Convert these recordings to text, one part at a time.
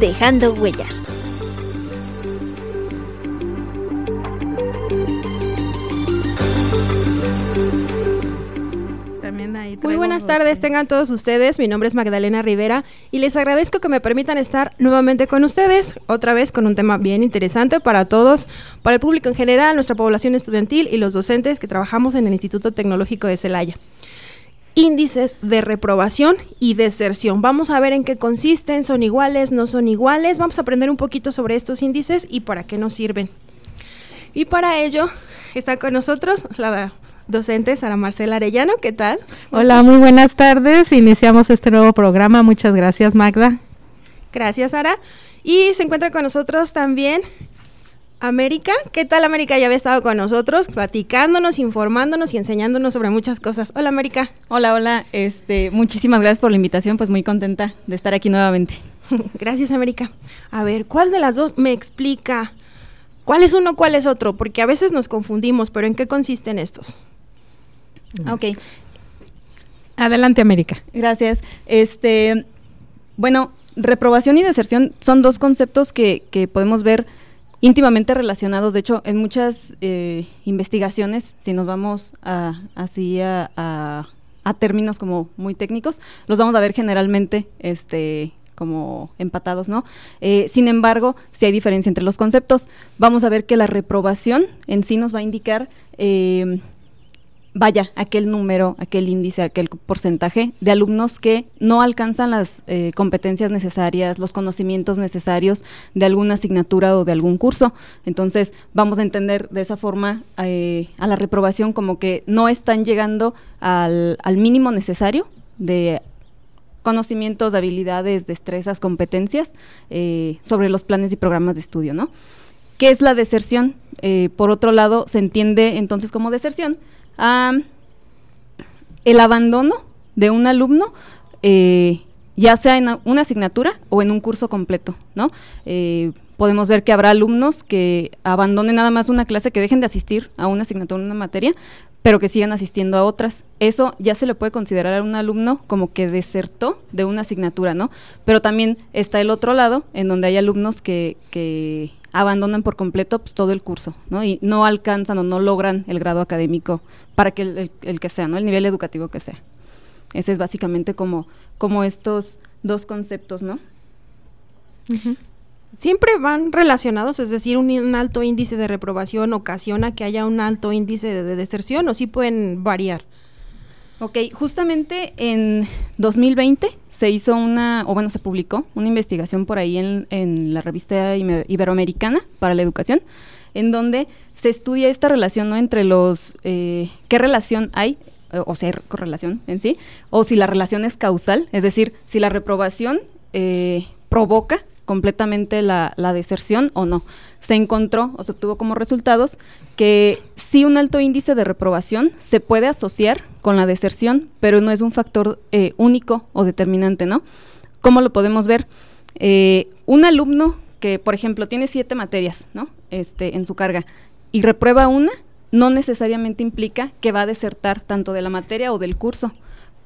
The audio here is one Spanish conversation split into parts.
dejando huella. Muy buenas tardes, tengan todos ustedes. Mi nombre es Magdalena Rivera y les agradezco que me permitan estar nuevamente con ustedes, otra vez con un tema bien interesante para todos, para el público en general, nuestra población estudiantil y los docentes que trabajamos en el Instituto Tecnológico de Celaya índices de reprobación y deserción. Vamos a ver en qué consisten, son iguales, no son iguales. Vamos a aprender un poquito sobre estos índices y para qué nos sirven. Y para ello está con nosotros la docente Sara Marcela Arellano. ¿Qué tal? Hola, muy buenas tardes. Iniciamos este nuevo programa. Muchas gracias, Magda. Gracias, Sara. Y se encuentra con nosotros también América. ¿Qué tal, América? Ya había estado con nosotros, platicándonos, informándonos y enseñándonos sobre muchas cosas. Hola, América. Hola, hola. Este, muchísimas gracias por la invitación, pues muy contenta de estar aquí nuevamente. gracias, América. A ver, ¿cuál de las dos me explica? ¿Cuál es uno, cuál es otro? Porque a veces nos confundimos, pero ¿en qué consisten estos? Ok. Adelante, América. Gracias. Este, bueno, reprobación y deserción son dos conceptos que, que podemos ver íntimamente relacionados. De hecho, en muchas eh, investigaciones, si nos vamos a, así a, a, términos como muy técnicos, los vamos a ver generalmente este, como empatados, ¿no? Eh, sin embargo, si hay diferencia entre los conceptos, vamos a ver que la reprobación en sí nos va a indicar eh, vaya, aquel número, aquel índice, aquel porcentaje de alumnos que no alcanzan las eh, competencias necesarias, los conocimientos necesarios de alguna asignatura o de algún curso. Entonces, vamos a entender de esa forma eh, a la reprobación como que no están llegando al, mínimo necesario de conocimientos, habilidades, destrezas, competencias eh, sobre los planes y programas de estudio, ¿no? ¿Qué es la deserción? por otro lado, se entiende entonces como deserción el abandono de un alumno, eh, ya sea en una asignatura o en un curso completo, ¿no? Eh, podemos ver que habrá alumnos que abandonen nada más una clase, que dejen de asistir a una asignatura, una materia, pero que sigan asistiendo a otras. Eso ya se le puede considerar a un alumno como que desertó de una asignatura, ¿no? Pero también está el otro lado, en donde hay alumnos que, que abandonan por completo pues, todo el curso, ¿no? Y no alcanzan o no logran el grado académico para que el, que sea, ¿no? El nivel educativo que sea. Ese es básicamente como, como estos dos conceptos, ¿no? Siempre van relacionados, es decir, un, alto índice de reprobación ocasiona que haya un alto índice de, deserción o sí pueden variar. Ok, justamente en 2020 se hizo una, o bueno, se publicó una investigación por ahí en, en la revista Iberoamericana para la Educación, en donde se estudia esta relación ¿no? entre los, eh, qué relación hay, eh, o sea, correlación en sí, o si la relación es causal, es decir, si la reprobación eh, provoca completamente la, la, deserción o no. Se encontró o se obtuvo como resultados que sí un alto índice de reprobación se puede asociar con la deserción, pero no es un factor único o determinante, ¿no? ¿Cómo lo podemos ver? un alumno que, por ejemplo, tiene siete materias, ¿no? Este, en su carga, y reprueba una, no necesariamente implica que va a desertar tanto de la materia o del curso,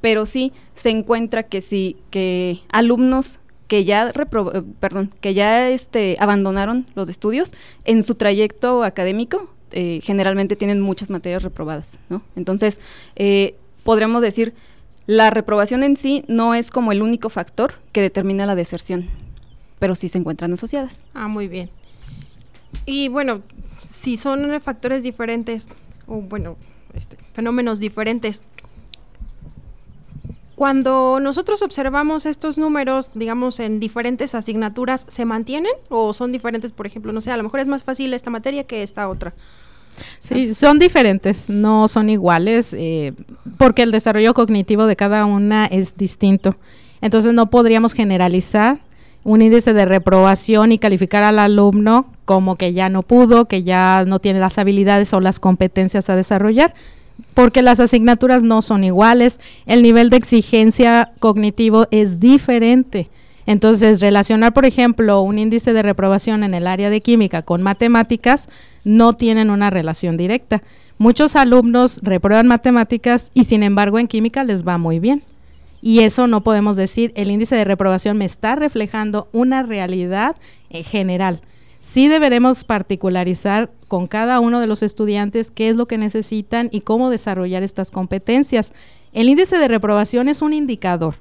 pero sí se encuentra que sí, que alumnos que ya eh, perdón, que ya este, abandonaron los estudios en su trayecto académico, eh, generalmente tienen muchas materias reprobadas, ¿no? Entonces, eh, podríamos decir, la reprobación en sí no es como el único factor que determina la deserción, pero sí se encuentran asociadas. Ah, muy bien. Y bueno, si son factores diferentes, o bueno, este, fenómenos diferentes, cuando nosotros observamos estos números, digamos, en diferentes asignaturas, ¿se mantienen o son diferentes? Por ejemplo, no sé, a lo mejor es más fácil esta materia que esta otra. Sí, son diferentes, no son iguales, eh, porque el desarrollo cognitivo de cada una es distinto. Entonces no podríamos generalizar un índice de reprobación y calificar al alumno como que ya no pudo, que ya no tiene las habilidades o las competencias a desarrollar, porque las asignaturas no son iguales, el nivel de exigencia cognitivo es diferente. Entonces, relacionar, por ejemplo, un índice de reprobación en el área de química con matemáticas no tienen una relación directa. Muchos alumnos reprueban matemáticas y sin embargo en química les va muy bien. Y eso no podemos decir, el índice de reprobación me está reflejando una realidad en general. Sí deberemos particularizar con cada uno de los estudiantes qué es lo que necesitan y cómo desarrollar estas competencias. El índice de reprobación es un indicador.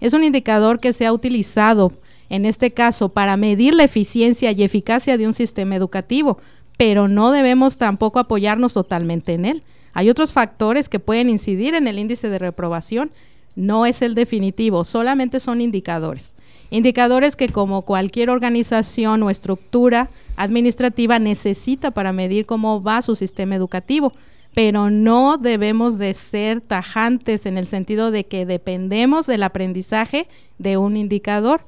Es un indicador que se ha utilizado en este caso para medir la eficiencia y eficacia de un sistema educativo, pero no debemos tampoco apoyarnos totalmente en él. Hay otros factores que pueden incidir en el índice de reprobación, no es el definitivo, solamente son indicadores. Indicadores que como cualquier organización o estructura administrativa necesita para medir cómo va su sistema educativo, pero no debemos de ser tajantes en el sentido de que dependemos del aprendizaje de un indicador.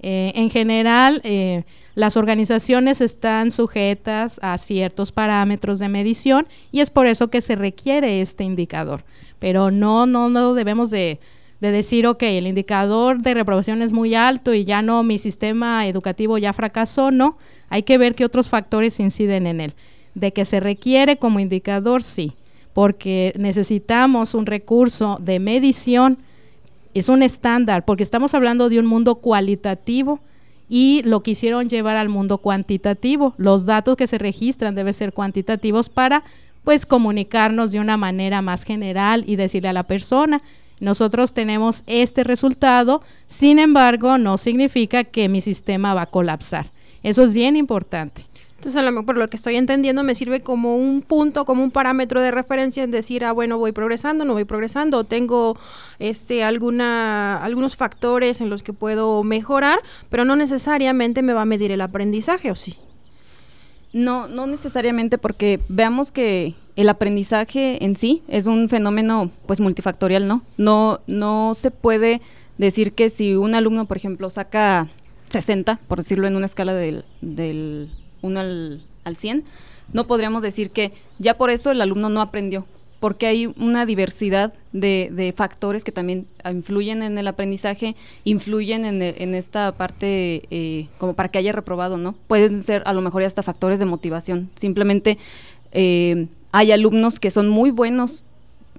Eh, en general, eh, las organizaciones están sujetas a ciertos parámetros de medición y es por eso que se requiere este indicador. Pero no, no, no debemos de, de decir, ok, el indicador de reprobación es muy alto y ya no, mi sistema educativo ya fracasó, no. Hay que ver qué otros factores inciden en él. De que se requiere como indicador, sí, porque necesitamos un recurso de medición es un estándar, porque estamos hablando de un mundo cualitativo y lo quisieron llevar al mundo cuantitativo. Los datos que se registran deben ser cuantitativos para pues comunicarnos de una manera más general y decirle a la persona, nosotros tenemos este resultado, sin embargo, no significa que mi sistema va a colapsar. Eso es bien importante. Entonces, a lo por lo que estoy entendiendo, me sirve como un punto, como un parámetro de referencia en decir, ah, bueno, voy progresando, no voy progresando, tengo este, alguna, algunos factores en los que puedo mejorar, pero no necesariamente me va a medir el aprendizaje, ¿o sí? No, no necesariamente porque veamos que el aprendizaje en sí es un fenómeno pues multifactorial, ¿no? No, no se puede decir que si un alumno, por ejemplo, saca 60, por decirlo en una escala del, del 1 al, al 100, no podríamos decir que ya por eso el alumno no aprendió, porque hay una diversidad de, factores que también influyen en el aprendizaje, influyen en, esta parte eh, como para que haya reprobado, ¿no? Pueden ser a lo mejor hasta factores de motivación. Simplemente eh, hay alumnos que son muy buenos,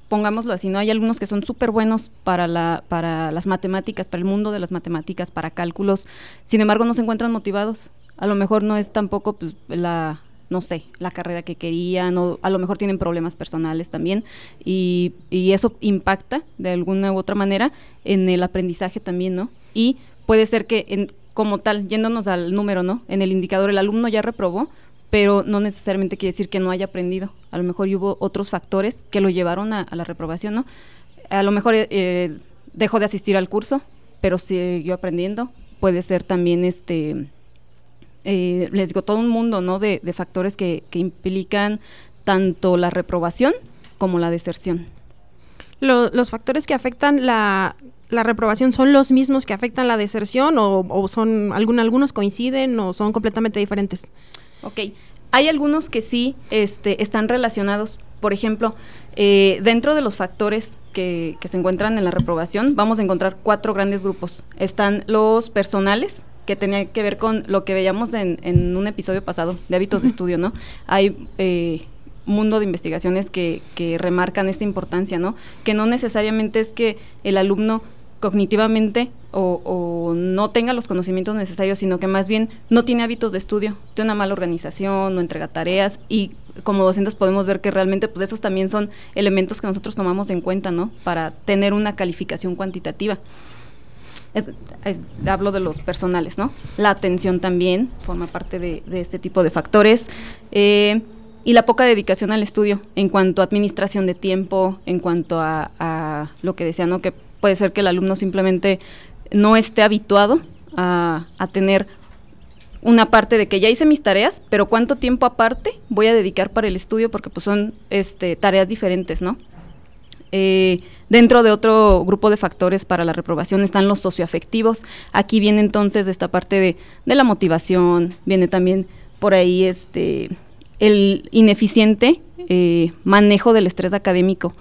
pongámoslo así, ¿no? Hay alumnos que son súper buenos para, para las matemáticas, para el mundo de las matemáticas, para cálculos, sin embargo no se encuentran motivados a lo mejor no es tampoco pues, la, no sé, la carrera que querían, o a lo mejor tienen problemas personales también, y, y, eso impacta de alguna u otra manera en el aprendizaje también, ¿no? Y puede ser que, en, como tal, yéndonos al número, ¿no? En el indicador el alumno ya reprobó, pero no necesariamente quiere decir que no haya aprendido. A lo mejor hubo otros factores que lo llevaron a, la reprobación, ¿no? A lo mejor eh, dejó de asistir al curso, pero siguió aprendiendo. Puede ser también este eh, les digo, todo un mundo ¿no? de, factores que, implican tanto la reprobación como la deserción. ¿Los factores que afectan la, reprobación son los mismos que afectan la deserción o, son algún, algunos coinciden o son completamente diferentes? Ok, hay algunos que sí este, están relacionados. Por ejemplo, eh, dentro de los factores que, que se encuentran en la reprobación, vamos a encontrar cuatro grandes grupos. Están los personales, que tenía que ver con lo que veíamos en, en un episodio pasado de hábitos de estudio, ¿no? Hay eh, mundo de investigaciones que, que remarcan esta importancia, ¿no? Que no necesariamente es que el alumno cognitivamente o, o, no tenga los conocimientos necesarios, sino que más bien no tiene hábitos de estudio, tiene una mala organización, no entrega tareas y como docentes podemos ver que realmente pues esos también son elementos que nosotros tomamos en cuenta, ¿no? Para tener una calificación cuantitativa hablo de los personales, ¿no? La atención también forma parte de, este tipo de factores. Eh, y la poca dedicación al estudio en cuanto a administración de tiempo, en cuanto a, lo que decía, ¿no? Que puede ser que el alumno simplemente no esté habituado a, tener una parte de que ya hice mis tareas, pero cuánto tiempo aparte voy a dedicar para el estudio porque pues son este, tareas diferentes, ¿no? Eh, dentro de otro grupo de factores para la reprobación están los socioafectivos. Aquí viene entonces esta parte de, la motivación, viene también por ahí este el ineficiente eh, manejo del estrés académico.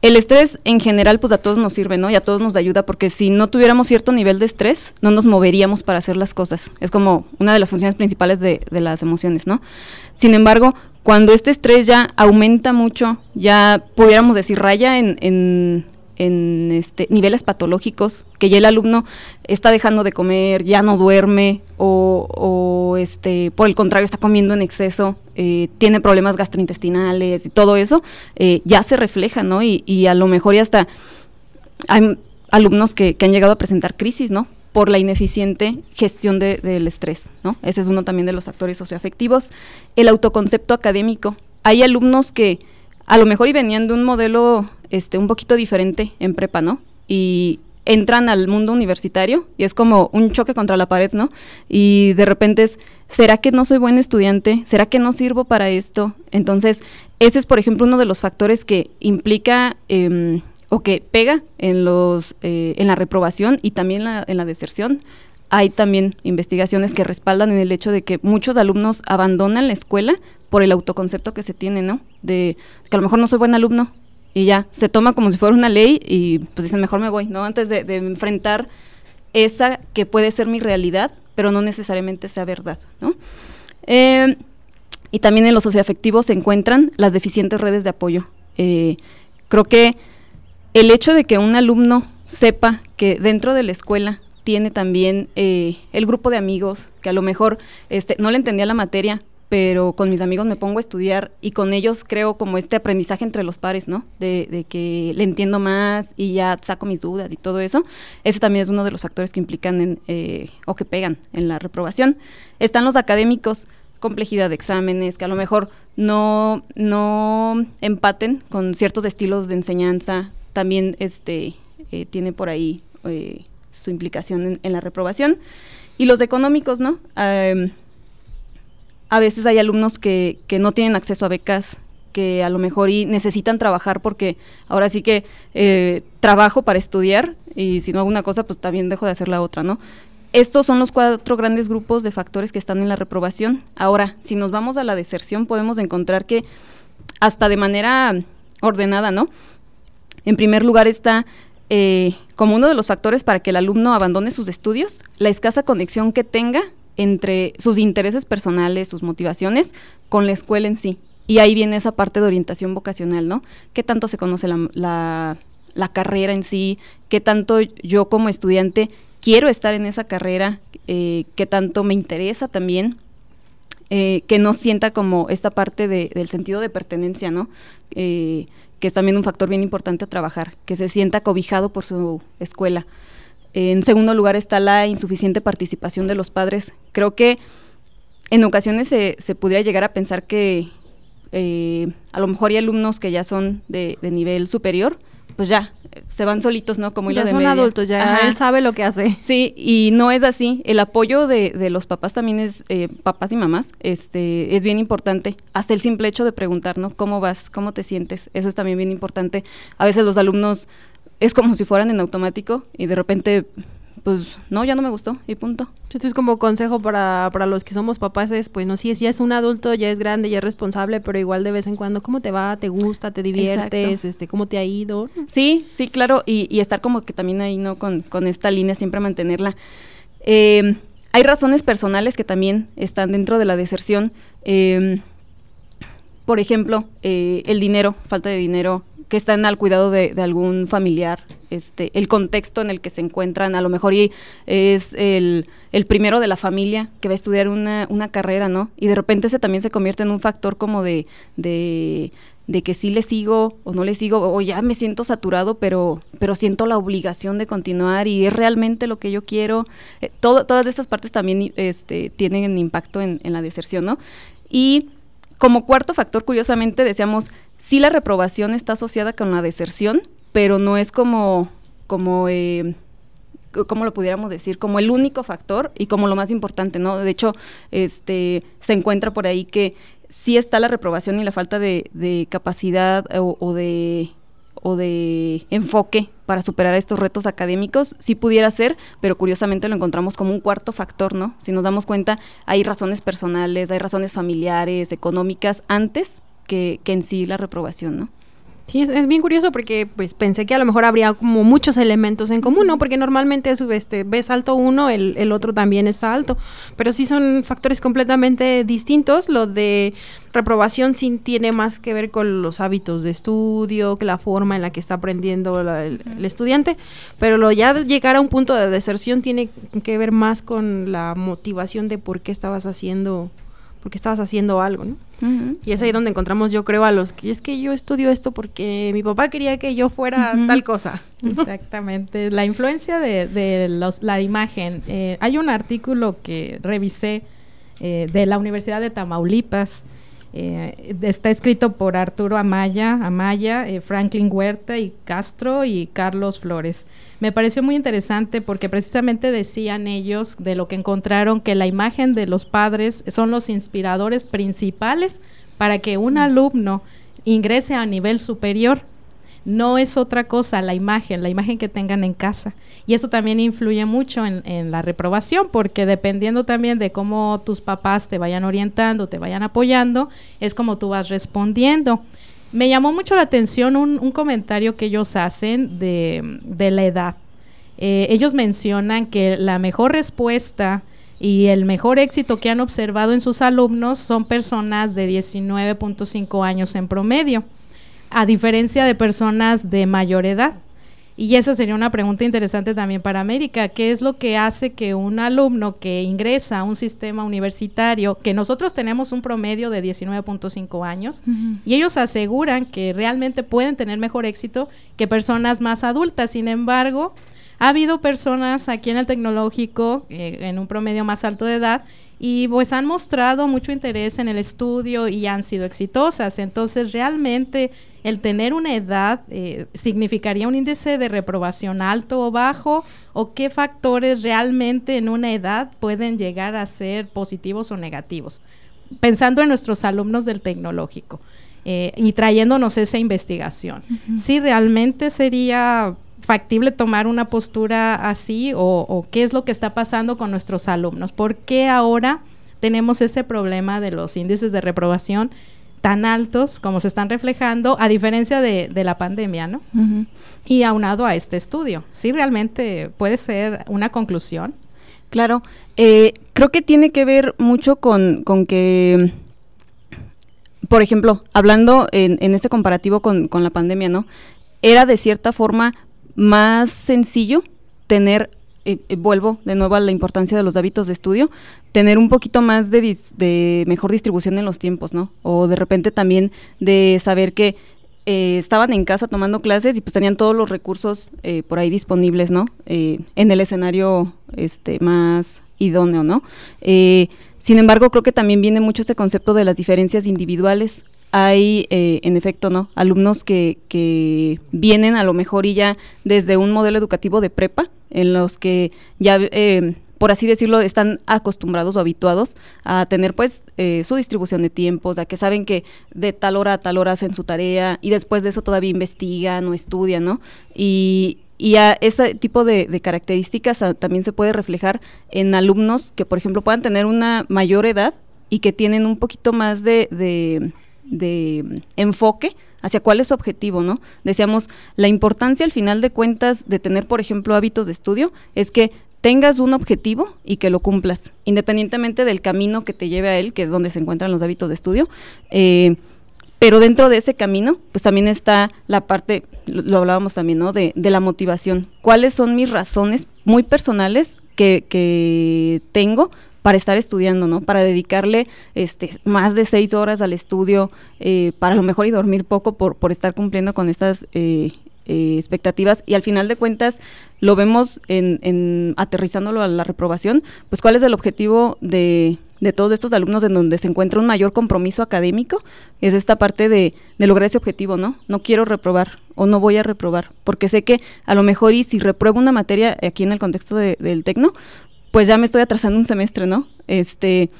El estrés en general pues a todos nos sirve, ¿no? Y a todos nos ayuda porque si no tuviéramos cierto nivel de estrés, no nos moveríamos para hacer las cosas. Es como una de las funciones principales de, de las emociones, ¿no? Sin embargo, cuando este estrés ya aumenta mucho, ya pudiéramos decir raya en, en en este, niveles patológicos, que ya el alumno está dejando de comer, ya no duerme o, este, por el contrario está comiendo en exceso, eh, tiene problemas gastrointestinales y todo eso, eh, ya se refleja, ¿no? Y, a lo mejor ya hasta hay alumnos que, han llegado a presentar crisis, ¿no? Por la ineficiente gestión del estrés, ¿no? Ese es uno también de los factores socioafectivos. El autoconcepto académico. Hay alumnos que a lo mejor y venían de un modelo este, un poquito diferente en prepa, ¿no? Y entran al mundo universitario y es como un choque contra la pared, ¿no? Y de repente es, ¿será que no soy buen estudiante? ¿Será que no sirvo para esto? Entonces, ese es, por ejemplo, uno de los factores que implica em, o que pega en, los, eh, en la reprobación y también en la deserción. Hay también investigaciones que respaldan en el hecho de que muchos alumnos abandonan la escuela por el autoconcepto que se tiene, ¿no? De que a lo mejor no soy buen alumno, y ya, se toma como si fuera una ley y pues dicen, mejor me voy, ¿no? Antes de, enfrentar esa que puede ser mi realidad, pero no necesariamente sea verdad, ¿no? Eh, y también en los socioafectivos se encuentran las deficientes redes de apoyo. Eh, creo que el hecho de que un alumno sepa que dentro de la escuela tiene también eh, el grupo de amigos, que a lo mejor este, no le entendía la materia, pero con mis amigos me pongo a estudiar y con ellos creo como este aprendizaje entre los pares, ¿no? De, que le entiendo más y ya saco mis dudas y todo eso. Ese también es uno de los factores que implican en, eh, o que pegan en la reprobación. Están los académicos, complejidad de exámenes, que a lo mejor no, no empaten con ciertos estilos de enseñanza. También este, eh, tiene por ahí eh, su implicación en, la reprobación. Y los económicos, ¿no? a veces hay alumnos que, que no tienen acceso a becas, que a lo mejor y necesitan trabajar porque ahora sí que eh, trabajo para estudiar y si no hago una cosa, pues también dejo de hacer la otra, ¿no? Estos son los cuatro grandes grupos de factores que están en la reprobación. Ahora, si nos vamos a la deserción, podemos encontrar que hasta de manera ordenada, ¿no? En primer lugar está eh, como uno de los factores para que el alumno abandone sus estudios, la escasa conexión que tenga entre sus intereses personales, sus motivaciones, con la escuela en sí. Y ahí viene esa parte de orientación vocacional, ¿no? ¿Qué tanto se conoce la, la, carrera en sí? ¿Qué tanto yo como estudiante quiero estar en esa carrera? Eh, ¿Qué tanto me interesa también? Eh, que no sienta como esta parte de, del sentido de pertenencia, ¿no? Eh, que es también un factor bien importante a trabajar, que se sienta cobijado por su escuela. En segundo lugar está la insuficiente participación de los padres. Creo que en ocasiones se, se pudiera llegar a pensar que eh, a lo mejor hay alumnos que ya son de, nivel superior, pues ya, se van solitos, ¿no? Como ya son adultos, ya él sabe lo que hace. Sí, y no es así. El apoyo de, de los papás también es, eh, papás y mamás, este, es bien importante. Hasta el simple hecho de preguntar, ¿no? ¿Cómo vas? ¿Cómo te sientes? Eso es también bien importante. A veces los alumnos es como si fueran en automático y de repente, pues no, ya no me gustó y punto. Entonces, como consejo para, para los que somos papás es, pues no, si ya es un adulto, ya es grande, ya es responsable, pero igual de vez en cuando, ¿cómo te va? ¿Te gusta? ¿Te diviertes? este ¿Cómo te ha ido? Sí, sí, claro, y, y estar como que también ahí, ¿no? Con, con esta línea, siempre mantenerla. Eh, hay razones personales que también están dentro de la deserción. Eh, por ejemplo, eh, el dinero, falta de dinero, que están al cuidado de, algún familiar, este, el contexto en el que se encuentran, a lo mejor y es el, primero de la familia que va a estudiar una, una, carrera, ¿no? Y de repente ese también se convierte en un factor como de, de, que sí le sigo o no le sigo, o ya me siento saturado, pero, pero siento la obligación de continuar y es realmente lo que yo quiero. Eh, todas estas partes también este, tienen impacto en, en la deserción, ¿no? Y como cuarto factor, curiosamente, decíamos, sí la reprobación está asociada con la deserción, pero no es como, como eh, ¿cómo lo pudiéramos decir? Como el único factor y como lo más importante, ¿no? De hecho, este, se encuentra por ahí que sí está la reprobación y la falta de, capacidad o, de o de enfoque para superar estos retos académicos, sí pudiera ser, pero curiosamente lo encontramos como un cuarto factor, ¿no? Si nos damos cuenta, hay razones personales, hay razones familiares, económicas, antes que, que en sí la reprobación, ¿no? Sí, es, bien curioso porque pues pensé que a lo mejor habría como muchos elementos en común, ¿no? Porque normalmente este, ves alto uno, el, el otro también está alto, pero sí son factores completamente distintos. Lo de reprobación sí tiene más que ver con los hábitos de estudio, que la forma en la que está aprendiendo el, el, estudiante, pero lo ya llegar a un punto de deserción tiene que ver más con la motivación de por qué estabas haciendo porque estabas haciendo algo, ¿no? Y es ahí donde encontramos, yo creo, a los que es que yo estudio esto porque mi papá quería que yo fuera tal cosa. Exactamente. La influencia de, de los, la imagen. Eh, hay un artículo que revisé eh, de la Universidad de Tamaulipas eh, está escrito por Arturo Amaya, Amaya eh, Franklin Huerta y Castro y Carlos Flores. Me pareció muy interesante porque precisamente decían ellos de lo que encontraron que la imagen de los padres son los inspiradores principales para que un mm. alumno ingrese a nivel superior no es otra cosa la imagen, la imagen que tengan en casa. Y eso también influye mucho en, la reprobación, porque dependiendo también de cómo tus papás te vayan orientando, te vayan apoyando, es como tú vas respondiendo. Me llamó mucho la atención un, comentario que ellos hacen de, la edad. Eh, ellos mencionan que la mejor respuesta y el mejor éxito que han observado en sus alumnos son personas de 19.5 años en promedio a diferencia de personas de mayor edad. Y esa sería una pregunta interesante también para América. ¿Qué es lo que hace que un alumno que ingresa a un sistema universitario, que nosotros tenemos un promedio de 19.5 años, y ellos aseguran que realmente pueden tener mejor éxito que personas más adultas? Sin embargo, ha habido personas aquí en el tecnológico, eh, en un promedio más alto de edad, y pues han mostrado mucho interés en el estudio y han sido exitosas. Entonces, realmente el tener una edad eh, significaría un índice de reprobación alto o bajo o qué factores realmente en una edad pueden llegar a ser positivos o negativos. Pensando en nuestros alumnos del tecnológico. Eh, y trayéndonos esa investigación. Si realmente sería factible tomar una postura así o, qué es lo que está pasando con nuestros alumnos? ¿Por qué ahora tenemos ese problema de los índices de reprobación tan altos como se están reflejando, a diferencia de, la pandemia, ¿no? Y aunado a este estudio, ¿sí realmente puede ser una conclusión? Claro, eh, creo que tiene que ver mucho con, que, por ejemplo, hablando en, en este comparativo con, con la pandemia, ¿no? Era de cierta forma más sencillo tener, eh, eh, vuelvo de nuevo a la importancia de los hábitos de estudio, tener un poquito más de, mejor distribución en los tiempos, ¿no? O de repente también de saber que eh, estaban en casa tomando clases y pues tenían todos los recursos por ahí disponibles, ¿no? en el escenario este, más idóneo, ¿no? sin embargo, creo que también viene mucho este concepto de las diferencias individuales hay, eh, en efecto, ¿no? Alumnos que, que vienen a lo mejor y ya desde un modelo educativo de prepa, en los que ya, eh, por así decirlo, están acostumbrados o habituados a tener pues eh, su distribución de tiempos, a que saben que de tal hora a tal hora hacen su tarea y después de eso todavía investigan o estudian, ¿no? Y, y a ese tipo de, características también se puede reflejar en alumnos que, por ejemplo, puedan tener una mayor edad y que tienen un poquito más de, de enfoque hacia cuál es su objetivo, ¿no? Decíamos, la importancia al final de cuentas de tener, por ejemplo, hábitos de estudio es que tengas un objetivo y que lo cumplas, independientemente del camino que te lleve a él, que es donde se encuentran los hábitos de estudio. Eh, pero dentro de ese camino, pues también está la parte, lo, hablábamos también, ¿no? De, de, la motivación. ¿Cuáles son mis razones muy personales que, que tengo para estar estudiando, ¿no? Para dedicarle este, más de seis horas al estudio, eh, para lo mejor y dormir poco por, por estar cumpliendo con estas eh, eh, expectativas y al final de cuentas lo vemos en, en, aterrizándolo a la reprobación, pues cuál es el objetivo de, de todos estos alumnos en donde se encuentra un mayor compromiso académico, es esta parte de, de, lograr ese objetivo, ¿no? No quiero reprobar o no voy a reprobar, porque sé que a lo mejor y si repruebo una materia aquí en el contexto del tecno, pues ya me estoy atrasando un semestre, ¿no? Este,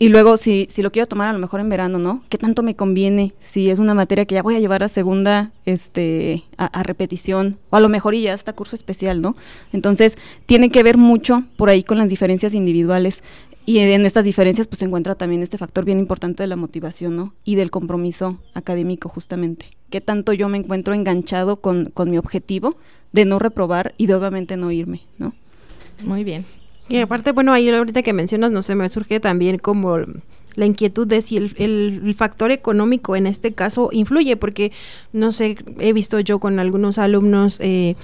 y luego, si, si lo quiero tomar a lo mejor en verano, ¿no? ¿Qué tanto me conviene? Si es una materia que ya voy a llevar a segunda, este, a, repetición, o a lo mejor y ya está curso especial, ¿no? Entonces, tiene que ver mucho por ahí con las diferencias individuales. Y en estas diferencias, pues se encuentra también este factor bien importante de la motivación, ¿no? Y del compromiso académico, justamente. ¿Qué tanto yo me encuentro enganchado con, con mi objetivo de no reprobar y de obviamente no irme, ¿no? Muy bien. Y aparte, bueno, ahí ahorita que mencionas, no sé, me surge también como la inquietud de si el, factor económico en este caso influye, porque, no sé, he visto yo con algunos alumnos eh,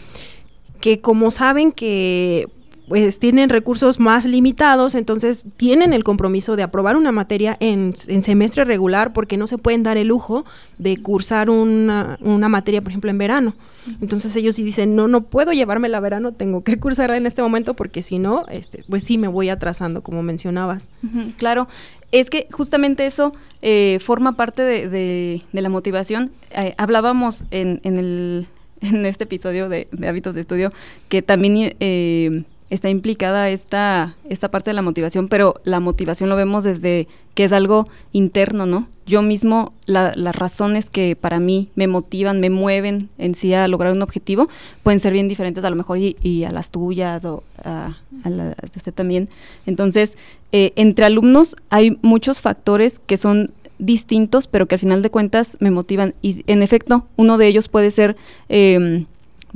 que como saben que pues tienen recursos más limitados, entonces tienen el compromiso de aprobar una materia en, semestre regular porque no se pueden dar el lujo de cursar una, una materia, por ejemplo, en verano. Entonces ellos sí dicen, no, no puedo llevarme la verano, tengo que cursarla en este momento porque si no, este, pues sí me voy atrasando, como mencionabas. claro, es que justamente eso eh, forma parte de, de, la motivación. Eh, hablábamos en, en, el, en este episodio de, de hábitos de estudio que también... Eh, está implicada esta, esta parte de la motivación, pero la motivación lo vemos desde que es algo interno, ¿no? Yo mismo, las razones que para mí me motivan, me mueven en sí a lograr un objetivo, pueden ser bien diferentes a lo mejor y, a las tuyas o a, las de usted también. Entonces, eh, entre alumnos hay muchos factores que son distintos, pero que al final de cuentas me motivan. Y en efecto, uno de ellos puede ser... Eh,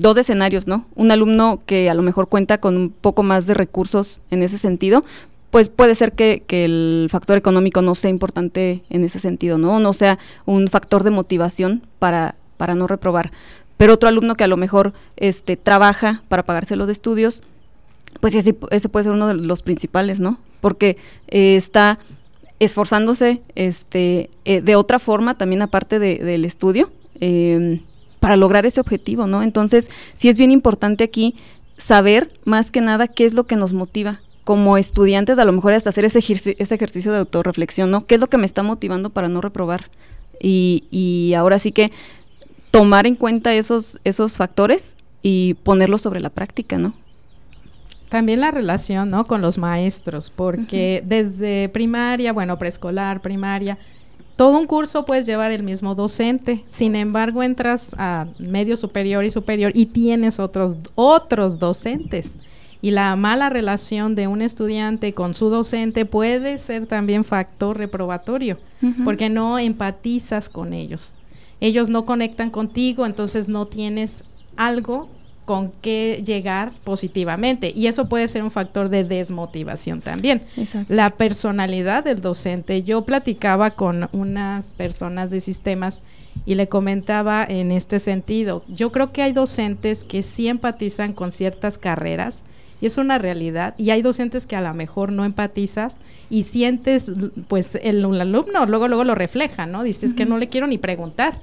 dos escenarios, ¿no? Un alumno que a lo mejor cuenta con un poco más de recursos en ese sentido, pues puede ser que, el factor económico no sea importante en ese sentido, ¿no? No sea un factor de motivación para, para no reprobar. Pero otro alumno que a lo mejor este, trabaja para pagarse los estudios, pues ese, puede ser uno de los principales, ¿no? Porque eh, está esforzándose este, eh, de otra forma también aparte del estudio. Eh, para lograr ese objetivo, ¿no? Entonces, sí es bien importante aquí saber más que nada qué es lo que nos motiva como estudiantes, a lo mejor hasta hacer ese, ese ejercicio de autorreflexión, ¿no? ¿Qué es lo que me está motivando para no reprobar? Y, y ahora sí que tomar en cuenta esos, esos factores y ponerlos sobre la práctica, ¿no? También la relación, ¿no? Con los maestros, porque desde primaria, bueno, preescolar, primaria, todo un curso puedes llevar el mismo docente, sin embargo entras a medio superior y superior y tienes otros, otros docentes. Y la mala relación de un estudiante con su docente puede ser también factor reprobatorio, porque no empatizas con ellos. Ellos no conectan contigo, entonces no tienes algo con qué llegar positivamente. Y eso puede ser un factor de desmotivación también. La personalidad del docente. Yo platicaba con unas personas de sistemas y le comentaba en este sentido. Yo creo que hay docentes que sí empatizan con ciertas carreras. Y es una realidad. Y hay docentes que a lo mejor no empatizas y sientes, pues el, alumno luego, luego lo refleja, ¿no? Dices que no le quiero ni preguntar,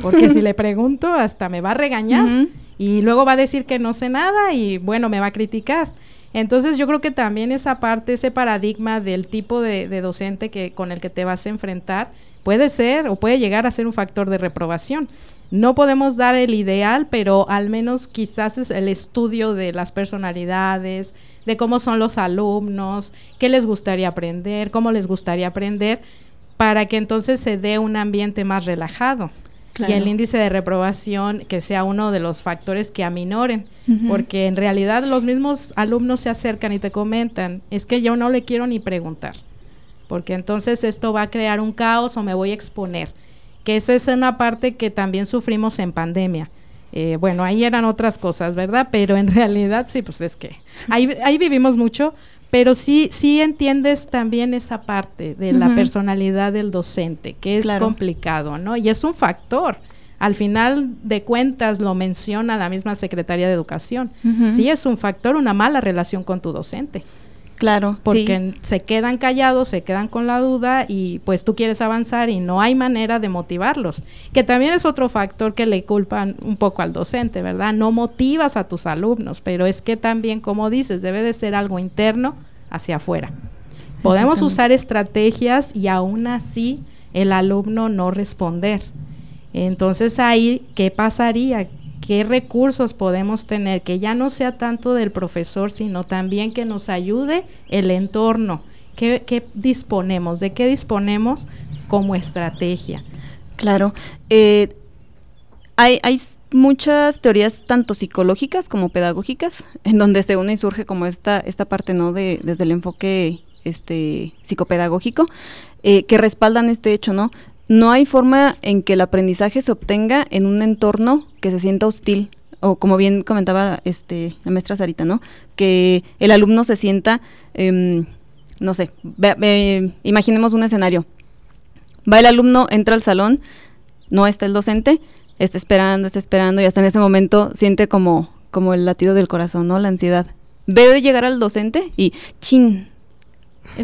porque si le pregunto hasta me va a regañar y luego va a decir que no sé nada y bueno, me va a criticar. Entonces yo creo que también esa parte, ese paradigma del tipo de, docente que, con el que te vas a enfrentar, puede ser o puede llegar a ser un factor de reprobación. No podemos dar el ideal, pero al menos quizás es el estudio de las personalidades, de cómo son los alumnos, qué les gustaría aprender, cómo les gustaría aprender, para que entonces se dé un ambiente más relajado y el índice de reprobación que sea uno de los factores que aminoren, porque en realidad los mismos alumnos se acercan y te comentan, es que yo no le quiero ni preguntar, porque entonces esto va a crear un caos o me voy a exponer, que esa es una parte que también sufrimos en pandemia. Eh, bueno, ahí eran otras cosas, ¿verdad? Pero en realidad sí, pues es que ahí, ahí vivimos mucho, pero sí, sí entiendes también esa parte de la personalidad del docente, que es complicado, ¿no? Y es un factor. Al final de cuentas lo menciona la misma Secretaría de Educación. Sí es un factor, una mala relación con tu docente. Claro, porque se quedan callados, se quedan con la duda y pues tú quieres avanzar y no hay manera de motivarlos, que también es otro factor que le culpan un poco al docente, ¿verdad? No motivas a tus alumnos, pero es que también, como dices, debe de ser algo interno hacia afuera. Podemos usar estrategias y aún así el alumno no responder. Entonces ahí, ¿qué pasaría? Qué recursos podemos tener, que ya no sea tanto del profesor, sino también que nos ayude el entorno, ¿Qué, disponemos? ¿De qué disponemos como estrategia? Claro. Eh, hay, hay muchas teorías tanto psicológicas como pedagógicas en donde se une y surge como esta esta parte no de desde el enfoque este psicopedagógico eh, que respaldan este hecho no no hay forma en que el aprendizaje se obtenga en un entorno que se sienta hostil o como bien comentaba este la maestra Sarita no que el alumno se sienta em, no sé imaginemos un escenario va el alumno entra al salón no está el docente está esperando, está esperando y hasta en ese momento siente como, como el latido del corazón, ¿no? La ansiedad. Veo llegar al docente y chin.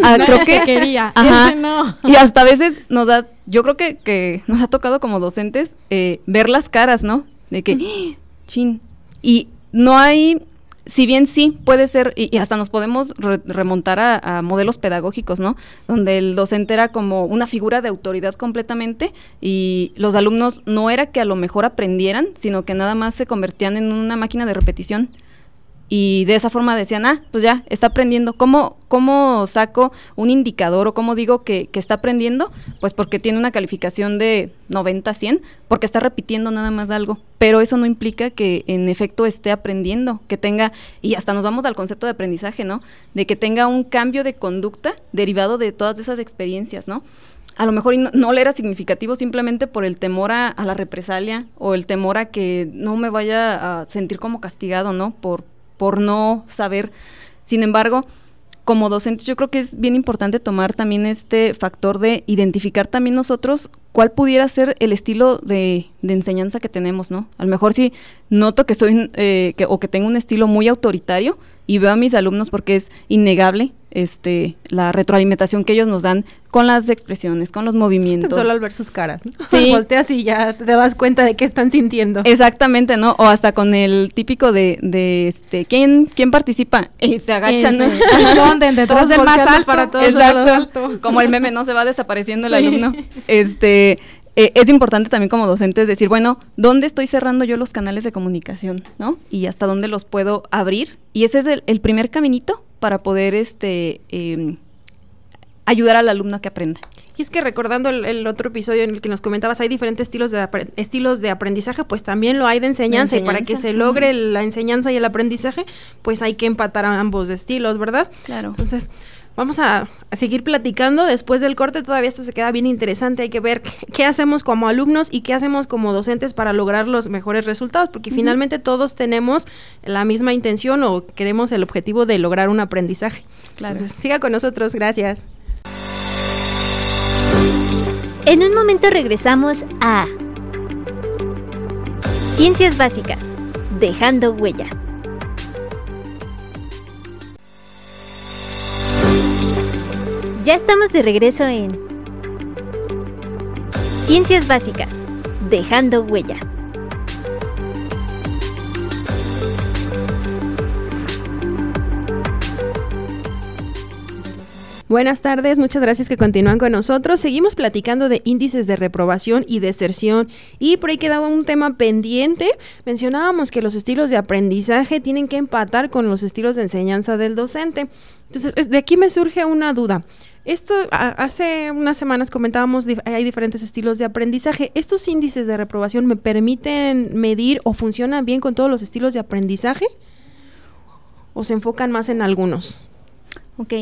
Ah, creo que quería. no. Y hasta a veces nos da, yo creo que, que nos ha tocado como docentes eh, ver las caras, ¿no? De que, chin. Y no hay si bien sí puede ser, y, hasta nos podemos remontar a, modelos pedagógicos, ¿no? Donde el docente era como una figura de autoridad completamente y los alumnos no era que a lo mejor aprendieran, sino que nada más se convertían en una máquina de repetición y de esa forma decían, ah, pues ya, está aprendiendo. ¿Cómo, cómo saco un indicador o cómo digo que, que, está aprendiendo? Pues porque tiene una calificación de 90 a 100, porque está repitiendo nada más algo. Pero eso no implica que en efecto esté aprendiendo, que tenga, y hasta nos vamos al concepto de aprendizaje, ¿no? De que tenga un cambio de conducta derivado de todas esas experiencias, ¿no? a lo mejor no, le era significativo simplemente por el temor a, a, la represalia o el temor a que no me vaya a sentir como castigado, ¿no? Por, por no saber. Sin embargo, como docentes yo creo que es bien importante tomar también este factor de identificar también nosotros cuál pudiera ser el estilo de, enseñanza que tenemos, ¿no? A lo mejor si noto que soy eh, que, o que tengo un estilo muy autoritario y veo a mis alumnos porque es innegable este la retroalimentación que ellos nos dan con las expresiones, con los movimientos. Solo al ver sus caras. Sí. Volteas y ya te das cuenta de qué están sintiendo. Exactamente, ¿no? O hasta con el típico de, de este, ¿quién, quién participa? Y se agachan. ¿Dónde? Detrás del más alto. Para todos Exacto. Como el meme, ¿no? Se va desapareciendo el alumno. Este, eh, es importante también como docentes decir, bueno, ¿dónde estoy cerrando yo los canales de comunicación, ¿no? Y hasta dónde los puedo abrir. Y ese es el, primer caminito para poder este, em, ayudar al alumno a que aprenda. Y es que recordando el, otro episodio en el que nos comentabas, hay diferentes estilos de, estilos de aprendizaje, pues también lo hay de enseñanza, y para que se logre la enseñanza y el aprendizaje, pues hay que empatar a ambos estilos, ¿verdad? Claro. Entonces, Vamos a, seguir platicando después del corte, todavía esto se queda bien interesante, hay que ver qué, hacemos como alumnos y qué hacemos como docentes para lograr los mejores resultados, porque finalmente todos tenemos la misma intención o queremos el objetivo de lograr un aprendizaje. Claro. Entonces, siga con nosotros, gracias. En un momento regresamos a Ciencias Básicas, dejando huella. Ya estamos de regreso en Ciencias Básicas, dejando huella. Buenas tardes, muchas gracias que continúan con nosotros. Seguimos platicando de índices de reprobación y deserción y por ahí quedaba un tema pendiente. Mencionábamos que los estilos de aprendizaje tienen que empatar con los estilos de enseñanza del docente. Entonces, de aquí me surge una duda. Esto, hace unas semanas comentábamos, hay diferentes estilos de aprendizaje. ¿Estos índices de reprobación me permiten medir o funcionan bien con todos los estilos de aprendizaje? ¿O se enfocan más en algunos? Ok,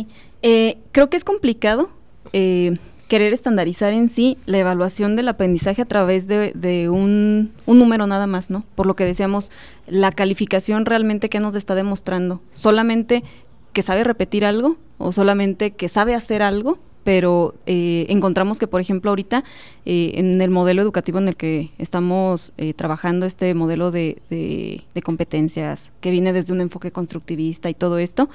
eh, creo que es complicado eh, querer estandarizar en sí la evaluación del aprendizaje a través de, un, un, número nada más, ¿no? Por lo que decíamos, la calificación realmente que nos está demostrando, solamente que sabe repetir algo o solamente que sabe hacer algo, pero eh, encontramos que, por ejemplo, ahorita eh, en el modelo educativo en el que estamos eh, trabajando, este modelo de, de, competencias que viene desde un enfoque constructivista y todo esto,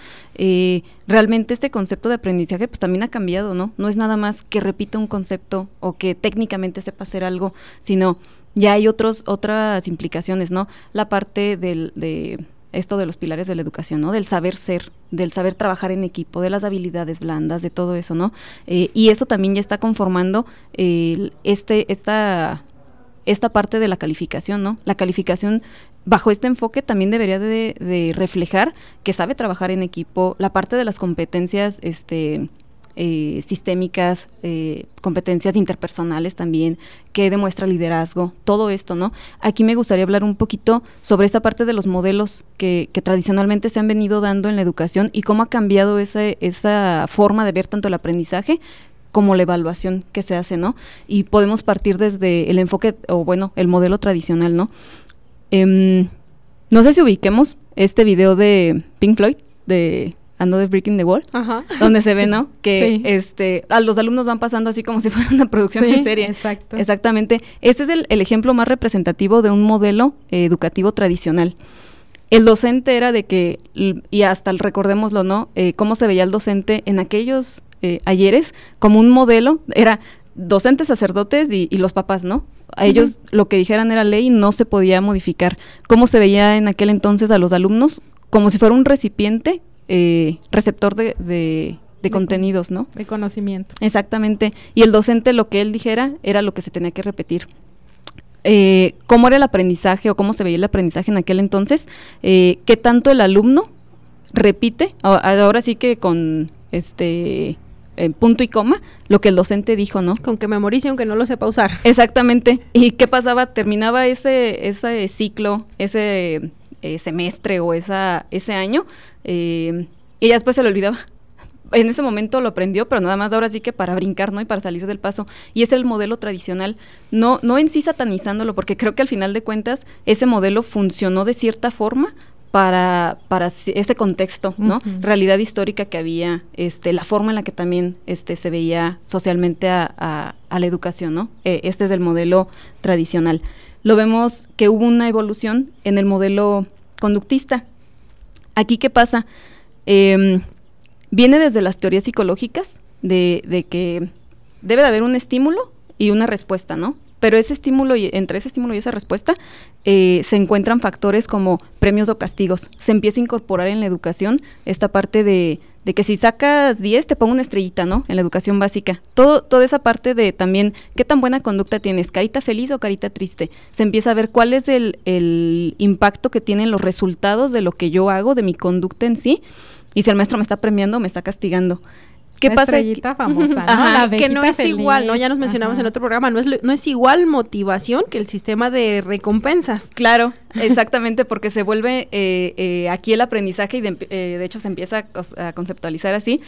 realmente este concepto de aprendizaje pues también ha cambiado, ¿no? No es nada más que repita un concepto o que técnicamente sepa hacer algo, sino ya hay otros, otras implicaciones, ¿no? La parte del, de esto de los pilares de la educación, ¿no? Del saber ser, del saber trabajar en equipo, de las habilidades blandas, de todo eso, ¿no? Eh, y eso también ya está conformando este, esta, esta parte de la calificación, ¿no? La calificación bajo este enfoque también debería de, reflejar que sabe trabajar en equipo, la parte de las competencias, este eh, sistémicas, eh, competencias interpersonales también, que demuestra liderazgo, todo esto, ¿no? Aquí me gustaría hablar un poquito sobre esta parte de los modelos que, tradicionalmente se han venido dando en la educación y cómo ha cambiado esa, forma de ver tanto el aprendizaje como la evaluación que se hace, ¿no? Y podemos partir desde el enfoque, o bueno, el modelo tradicional, ¿no? Em, no sé si ubiquemos este video de Pink Floyd, de de Breaking the Wall, donde se ve, ¿no? Que este, a los alumnos van pasando así como si fuera una producción de serie. Exacto. Exactamente. Este es el, ejemplo más representativo de un modelo eh, educativo tradicional. El docente era de que, y hasta recordémoslo, ¿no? Eh, cómo se veía el docente en aquellos eh, ayeres como un modelo, era docentes, sacerdotes y, los papás, ¿no? A ellos lo que dijeran era ley, no se podía modificar. ¿Cómo se veía en aquel entonces a los alumnos? Como si fuera un recipiente eh, receptor de, de, contenidos, ¿no? De conocimiento. Exactamente. Y el docente lo que él dijera era lo que se tenía que repetir. Eh, ¿Cómo era el aprendizaje o cómo se veía el aprendizaje en aquel entonces? Eh, ¿Qué tanto el alumno repite? Ahora sí que con este punto y coma lo que el docente dijo, ¿no? Con que memorice aunque no lo sepa usar. Exactamente. ¿Y qué pasaba? Terminaba ese, ese ciclo, ese eh, semestre o esa, ese año, eh, y ya después se le olvidaba. En ese momento lo aprendió, pero nada más ahora sí que para brincar, ¿no? Y para salir del paso. Y es el modelo tradicional. No, no en sí satanizándolo, porque creo que al final de cuentas ese modelo funcionó de cierta forma, para, para ese contexto, ¿no? Realidad histórica que había, este, la forma en la que también este, se veía socialmente a, la educación, ¿no? Eh, este es el modelo tradicional lo vemos que hubo una evolución en el modelo conductista. Aquí, ¿qué pasa? Em, viene desde las teorías psicológicas de, de, que debe de haber un estímulo y una respuesta, ¿no? Pero ese estímulo y entre ese estímulo y esa respuesta eh, se encuentran factores como premios o castigos. Se empieza a incorporar en la educación esta parte de de que si sacas 10 te pongo una estrellita, ¿no? En la educación básica. Todo, toda esa parte de también qué tan buena conducta tienes, carita feliz o carita triste. Se empieza a ver cuál es el, el impacto que tienen los resultados de lo que yo hago, de mi conducta en sí. Y si el maestro me está premiando, me está castigando. ¿Qué pasa? famosa, que no es igual, ¿no? Ya nos mencionamos en otro programa, no es, no es igual motivación que el sistema de recompensas. Claro, exactamente, porque se vuelve eh, eh, aquí el aprendizaje y de, eh, de, hecho se empieza a, conceptualizar así.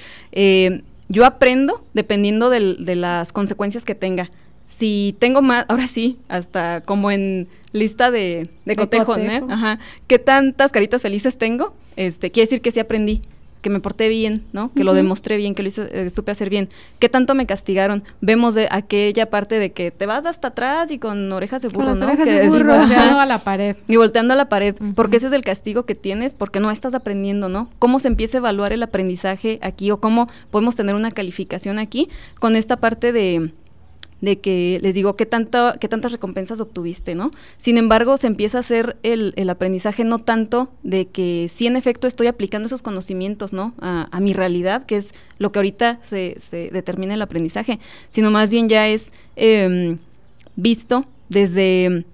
yo aprendo dependiendo de las consecuencias que tenga. Si tengo más, ahora sí, hasta como en lista de, de, cotejo, ¿no? Ajá. ¿Qué tantas caritas felices tengo? Este, quiere decir que sí aprendí que me porté bien, ¿no? Que lo demostré bien, que lo hice, eh, supe hacer bien. ¿Qué tanto me castigaron? Vemos de aquella parte de que te vas hasta atrás y con orejas de burro, ¿no? Orejas de burro, volteando a la pared. Y volteando a la pared, porque ese es el castigo que tienes, porque no estás aprendiendo, ¿no? ¿Cómo se empieza a evaluar el aprendizaje aquí o cómo podemos tener una calificación aquí con esta parte de de que les digo qué, tanta, qué tantas recompensas obtuviste, ¿no? Sin embargo, se empieza a hacer el, el aprendizaje no tanto de que sí en efecto estoy aplicando esos conocimientos, ¿no? A, a mi realidad, que es lo que ahorita se, se, determina el aprendizaje, sino más bien ya es eh, visto desde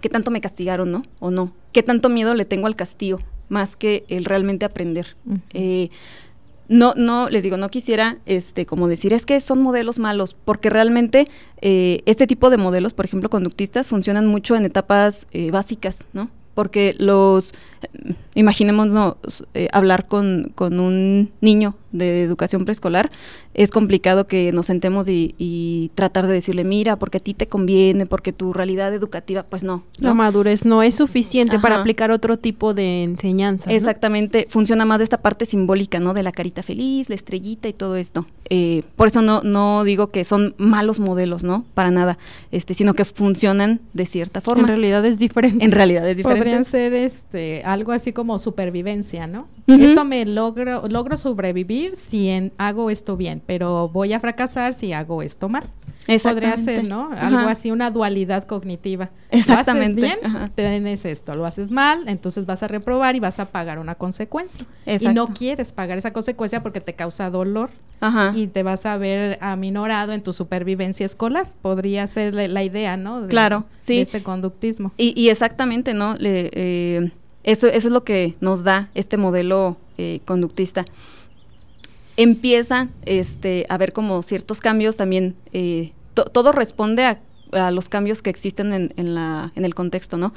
qué tanto me castigaron, ¿no? O no, qué tanto miedo le tengo al castigo, más que el realmente aprender no, no, les digo, no quisiera este, como decir, es que son modelos malos, porque realmente eh, este tipo de modelos, por ejemplo, conductistas, funcionan mucho en etapas eh, básicas, ¿no? Porque los, imaginémonos eh, hablar con, con, un niño de educación preescolar, es complicado que nos sentemos y, tratar de decirle, mira, porque a ti te conviene, porque tu realidad educativa, pues no. La madurez no es suficiente para aplicar otro tipo de enseñanza. Exactamente, funciona más de esta parte simbólica, ¿no? De la carita feliz, la estrellita y todo esto. Eh, por eso no, no digo que son malos modelos, ¿no? Para nada, este, sino que funcionan de cierta forma. En realidad es diferente. En realidad es diferente. Podrían ser este, algo así como supervivencia, ¿no? Esto me logro, logro sobrevivir si hago esto bien, pero voy a fracasar si hago esto mal. Podría ser, ¿no? Algo así, una dualidad cognitiva. Exactamente. Lo haces bien, tienes esto. Lo haces mal, entonces vas a reprobar y vas a pagar una consecuencia. Y no quieres pagar esa consecuencia porque te causa dolor. Y te vas a ver aminorado en tu supervivencia escolar. Podría ser la, idea, ¿no? claro, sí. De este conductismo. Y, exactamente, ¿no? Le, eh, eso, eso es lo que nos da este modelo eh, conductista. Empieza este, a ver como ciertos cambios también, eh, todo responde a, los cambios que existen en, la, en el contexto, ¿no?